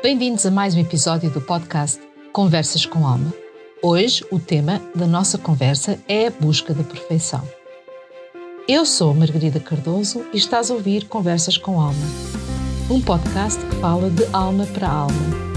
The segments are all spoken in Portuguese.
Bem-vindos a mais um episódio do podcast Conversas com Alma. Hoje, o tema da nossa conversa é a busca da perfeição. Eu sou Margarida Cardoso e estás a ouvir Conversas com Alma, um podcast que fala de alma para alma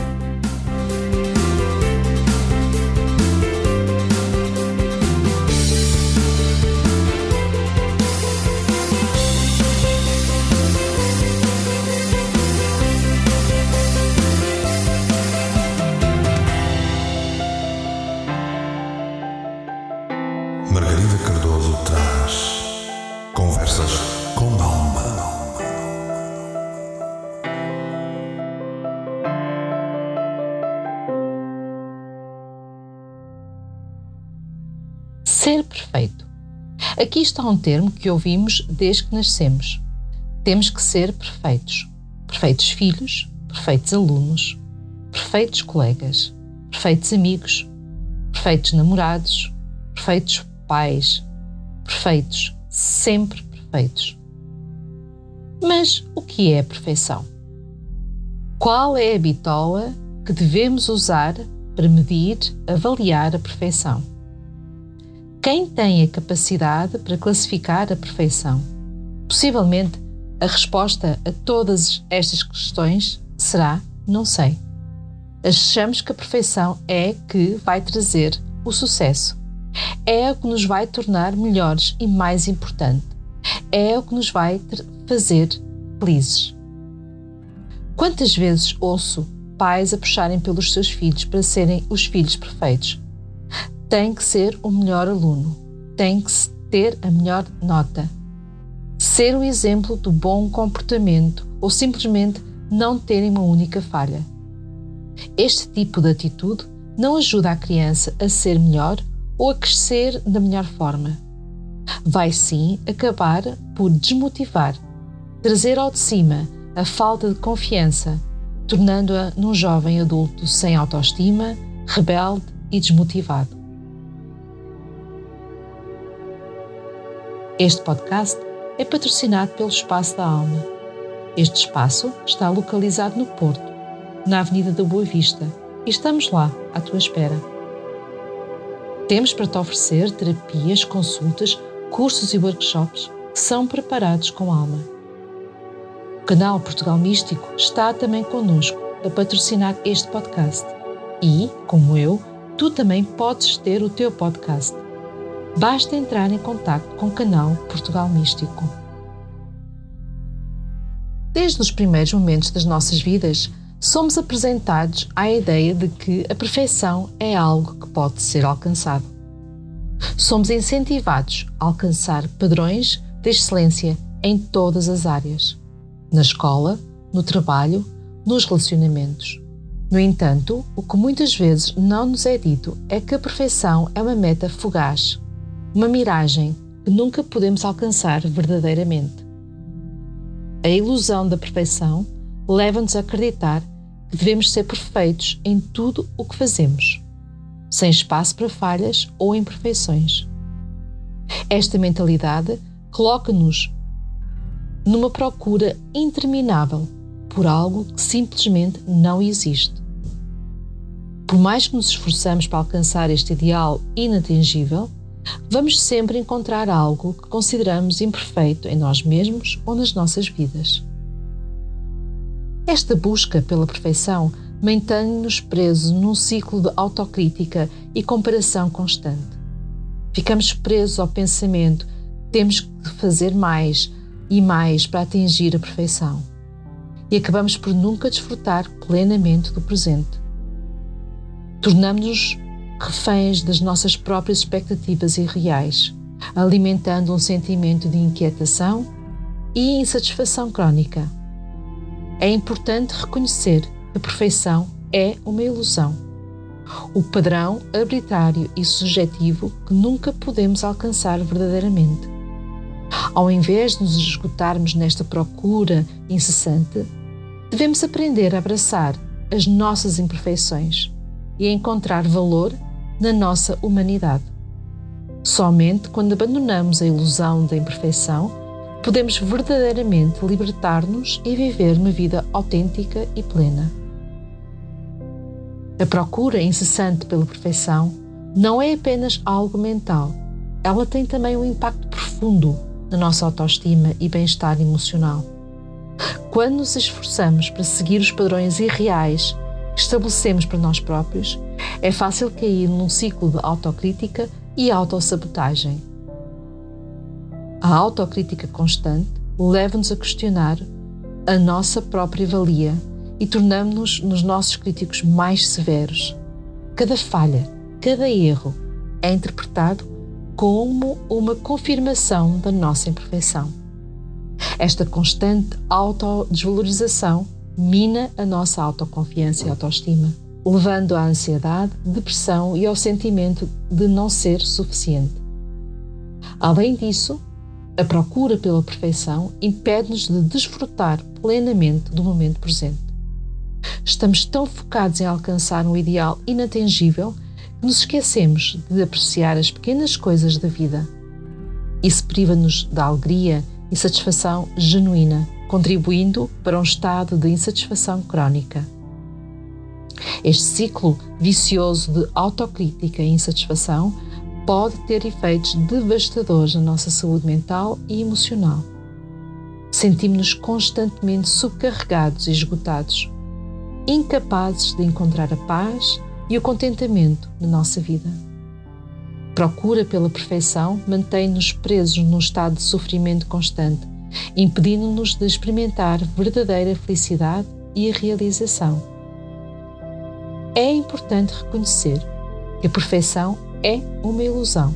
Ser perfeito. Aqui está um termo que ouvimos desde que nascemos. Temos que ser perfeitos. Perfeitos filhos, perfeitos alunos, perfeitos colegas, perfeitos amigos, perfeitos namorados, perfeitos pais, perfeitos, sempre perfeitos. Mas o que é a perfeição? Qual é a bitola que devemos usar para medir, avaliar a perfeição? Quem tem a capacidade para classificar a perfeição? Possivelmente, a resposta a todas estas questões será: não sei. Achamos que a perfeição é que vai trazer o sucesso. É o que nos vai tornar melhores e mais importante. É o que nos vai fazer felizes. Quantas vezes ouço pais a puxarem pelos seus filhos para serem os filhos perfeitos? Tem que ser o melhor aluno, tem que ter a melhor nota, ser o exemplo do bom comportamento ou simplesmente não terem uma única falha. Este tipo de atitude não ajuda a criança a ser melhor ou a crescer da melhor forma. Vai sim acabar por desmotivar, trazer ao de cima a falta de confiança, tornando-a num jovem adulto sem autoestima, rebelde e desmotivado. Este podcast é patrocinado pelo Espaço da Alma. Este espaço está localizado no Porto, na Avenida da Boa Vista, e estamos lá, à tua espera. Temos para te oferecer terapias, consultas, cursos e workshops que são preparados com alma. O canal Portugal Místico está também connosco a patrocinar este podcast. E, como eu, tu também podes ter o teu podcast basta entrar em contato com o canal Portugal Místico. Desde os primeiros momentos das nossas vidas, somos apresentados à ideia de que a perfeição é algo que pode ser alcançado. Somos incentivados a alcançar padrões de excelência em todas as áreas, na escola, no trabalho, nos relacionamentos. No entanto, o que muitas vezes não nos é dito é que a perfeição é uma meta fugaz uma miragem que nunca podemos alcançar verdadeiramente. A ilusão da perfeição leva-nos a acreditar que devemos ser perfeitos em tudo o que fazemos, sem espaço para falhas ou imperfeições. Esta mentalidade coloca-nos numa procura interminável por algo que simplesmente não existe. Por mais que nos esforçamos para alcançar este ideal inatingível, vamos sempre encontrar algo que consideramos imperfeito em nós mesmos ou nas nossas vidas. Esta busca pela perfeição mantém-nos presos num ciclo de autocrítica e comparação constante. Ficamos presos ao pensamento temos que fazer mais e mais para atingir a perfeição. E acabamos por nunca desfrutar plenamente do presente. Tornamos-nos reféns das nossas próprias expectativas irreais, alimentando um sentimento de inquietação e insatisfação crónica. É importante reconhecer que a perfeição é uma ilusão, o padrão arbitrário e subjetivo que nunca podemos alcançar verdadeiramente. Ao invés de nos esgotarmos nesta procura incessante, devemos aprender a abraçar as nossas imperfeições e a encontrar valor na nossa humanidade. Somente quando abandonamos a ilusão da imperfeição podemos verdadeiramente libertar-nos e viver uma vida autêntica e plena. A procura incessante pela perfeição não é apenas algo mental, ela tem também um impacto profundo na nossa autoestima e bem-estar emocional. Quando nos esforçamos para seguir os padrões irreais que estabelecemos para nós próprios, é fácil cair num ciclo de autocrítica e autossabotagem. A autocrítica constante leva-nos a questionar a nossa própria valia e tornamos-nos nos nossos críticos mais severos. Cada falha, cada erro é interpretado como uma confirmação da nossa imperfeição. Esta constante autodesvalorização mina a nossa autoconfiança e autoestima, levando à ansiedade, depressão e ao sentimento de não ser suficiente. Além disso, a procura pela perfeição impede-nos de desfrutar plenamente do momento presente. Estamos tão focados em alcançar um ideal inatingível que nos esquecemos de apreciar as pequenas coisas da vida. Isso priva-nos da alegria e satisfação genuína, contribuindo para um estado de insatisfação crónica. Este ciclo vicioso de autocrítica e insatisfação pode ter efeitos devastadores na nossa saúde mental e emocional. Sentimos-nos constantemente subcarregados e esgotados, incapazes de encontrar a paz e o contentamento na nossa vida. Procura pela perfeição mantém-nos presos num estado de sofrimento constante, impedindo-nos de experimentar verdadeira felicidade e realização. É importante reconhecer que a perfeição é uma ilusão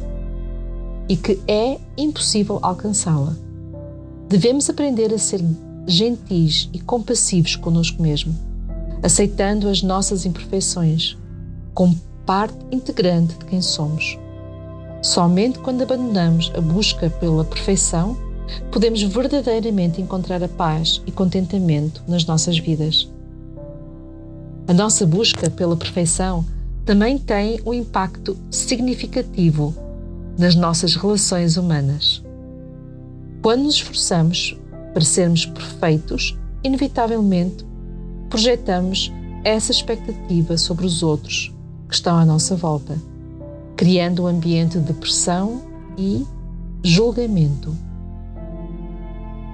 e que é impossível alcançá-la. Devemos aprender a ser gentis e compassivos conosco mesmo, aceitando as nossas imperfeições como parte integrante de quem somos. Somente quando abandonamos a busca pela perfeição podemos verdadeiramente encontrar a paz e contentamento nas nossas vidas. A nossa busca pela perfeição também tem um impacto significativo nas nossas relações humanas. Quando nos esforçamos para sermos perfeitos, inevitavelmente projetamos essa expectativa sobre os outros que estão à nossa volta, criando um ambiente de pressão e julgamento.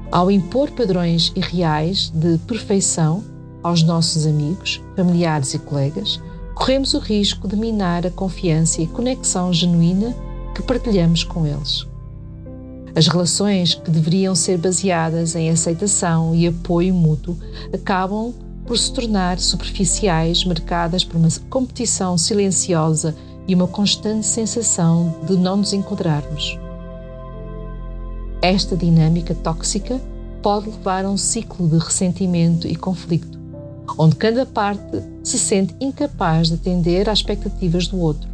Ao impor padrões irreais de perfeição aos nossos amigos, familiares e colegas, corremos o risco de minar a confiança e conexão genuína que partilhamos com eles. As relações que deveriam ser baseadas em aceitação e apoio mútuo acabam por se tornar superficiais, marcadas por uma competição silenciosa e uma constante sensação de não nos enquadrarmos. Esta dinâmica tóxica pode levar a um ciclo de ressentimento e conflito, onde cada parte se sente incapaz de atender às expectativas do outro.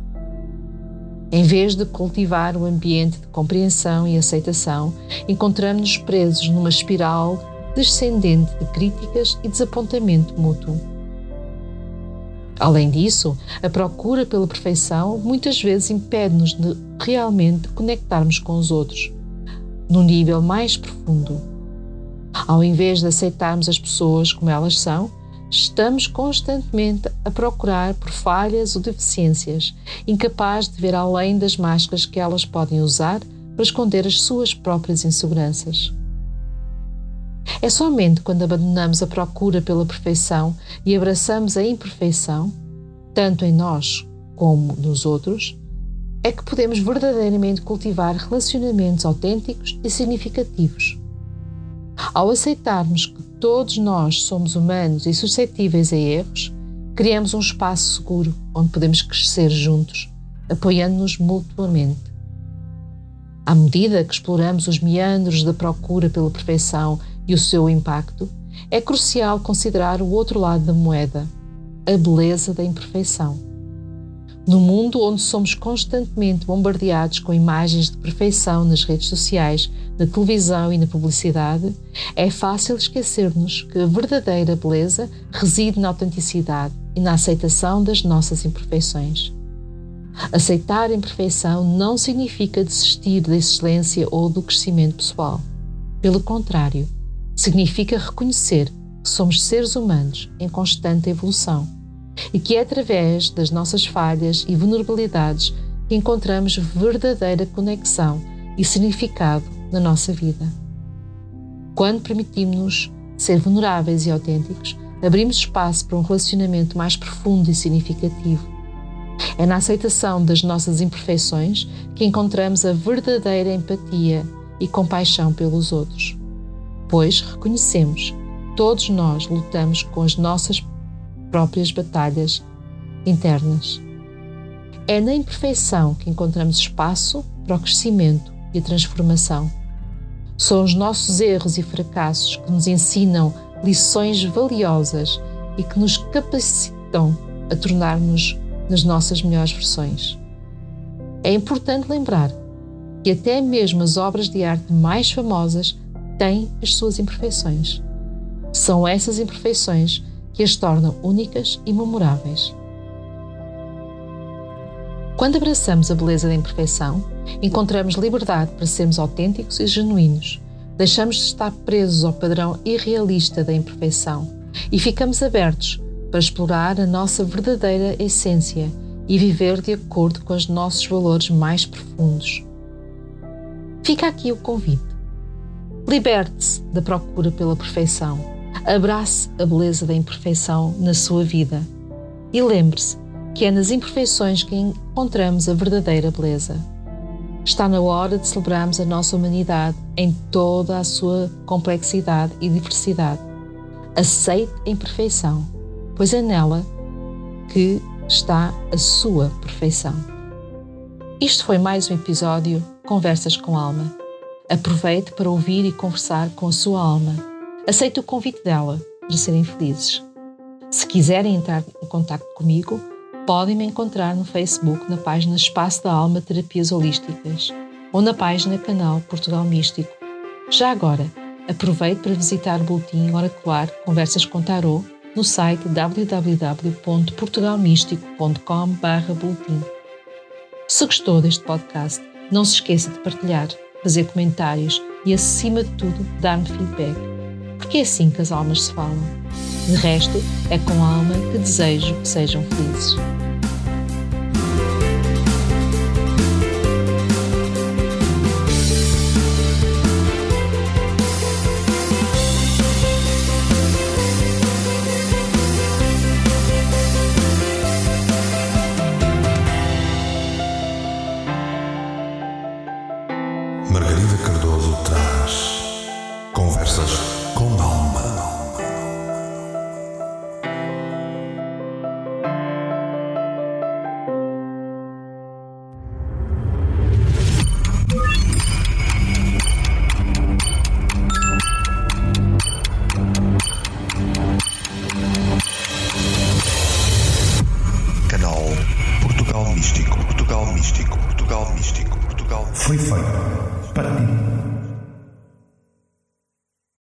Em vez de cultivar um ambiente de compreensão e aceitação, encontramos-nos presos numa espiral descendente de críticas e desapontamento mútuo. Além disso, a procura pela perfeição muitas vezes impede-nos de realmente conectarmos com os outros, num nível mais profundo. Ao invés de aceitarmos as pessoas como elas são, Estamos constantemente a procurar por falhas ou deficiências, incapazes de ver além das máscaras que elas podem usar para esconder as suas próprias inseguranças. É somente quando abandonamos a procura pela perfeição e abraçamos a imperfeição, tanto em nós como nos outros, é que podemos verdadeiramente cultivar relacionamentos autênticos e significativos. Ao aceitarmos que todos nós somos humanos e suscetíveis a erros, criamos um espaço seguro onde podemos crescer juntos, apoiando-nos mutuamente. À medida que exploramos os meandros da procura pela perfeição e o seu impacto, é crucial considerar o outro lado da moeda, a beleza da imperfeição. No mundo onde somos constantemente bombardeados com imagens de perfeição nas redes sociais, na televisão e na publicidade, é fácil esquecer-nos que a verdadeira beleza reside na autenticidade e na aceitação das nossas imperfeições. Aceitar a imperfeição não significa desistir da excelência ou do crescimento pessoal. Pelo contrário, significa reconhecer que somos seres humanos em constante evolução e que é através das nossas falhas e vulnerabilidades que encontramos verdadeira conexão e significado na nossa vida. Quando permitimos-nos ser vulneráveis e autênticos, abrimos espaço para um relacionamento mais profundo e significativo. É na aceitação das nossas imperfeições que encontramos a verdadeira empatia e compaixão pelos outros, pois reconhecemos todos nós lutamos com as nossas próprias batalhas internas. É na imperfeição que encontramos espaço para o crescimento e a transformação. São os nossos erros e fracassos que nos ensinam lições valiosas e que nos capacitam a tornar-nos nas nossas melhores versões. É importante lembrar que até mesmo as obras de arte mais famosas têm as suas imperfeições. São essas imperfeições que as tornam únicas e memoráveis. Quando abraçamos a beleza da imperfeição, encontramos liberdade para sermos autênticos e genuínos. Deixamos de estar presos ao padrão irrealista da imperfeição e ficamos abertos para explorar a nossa verdadeira essência e viver de acordo com os nossos valores mais profundos. Fica aqui o convite. Liberte-se da procura pela perfeição. Abrace a beleza da imperfeição na sua vida. E lembre-se que é nas imperfeições que encontramos a verdadeira beleza. Está na hora de celebrarmos a nossa humanidade em toda a sua complexidade e diversidade. Aceite a imperfeição, pois é nela que está a sua perfeição. Isto foi mais um episódio Conversas com Alma. Aproveite para ouvir e conversar com a sua alma. Aceite o convite dela para serem felizes. Se quiserem entrar em contato comigo, podem me encontrar no Facebook na página Espaço da Alma Terapias Holísticas ou na página Canal Portugal Místico. Já agora, aproveite para visitar o boletim Oracular Conversas com Tarot no site www.portugalmístico.com.br Se gostou deste podcast, não se esqueça de partilhar, fazer comentários e, acima de tudo, dar-me feedback, porque é assim que as almas se falam. De resto, é com alma que desejo que sejam felizes.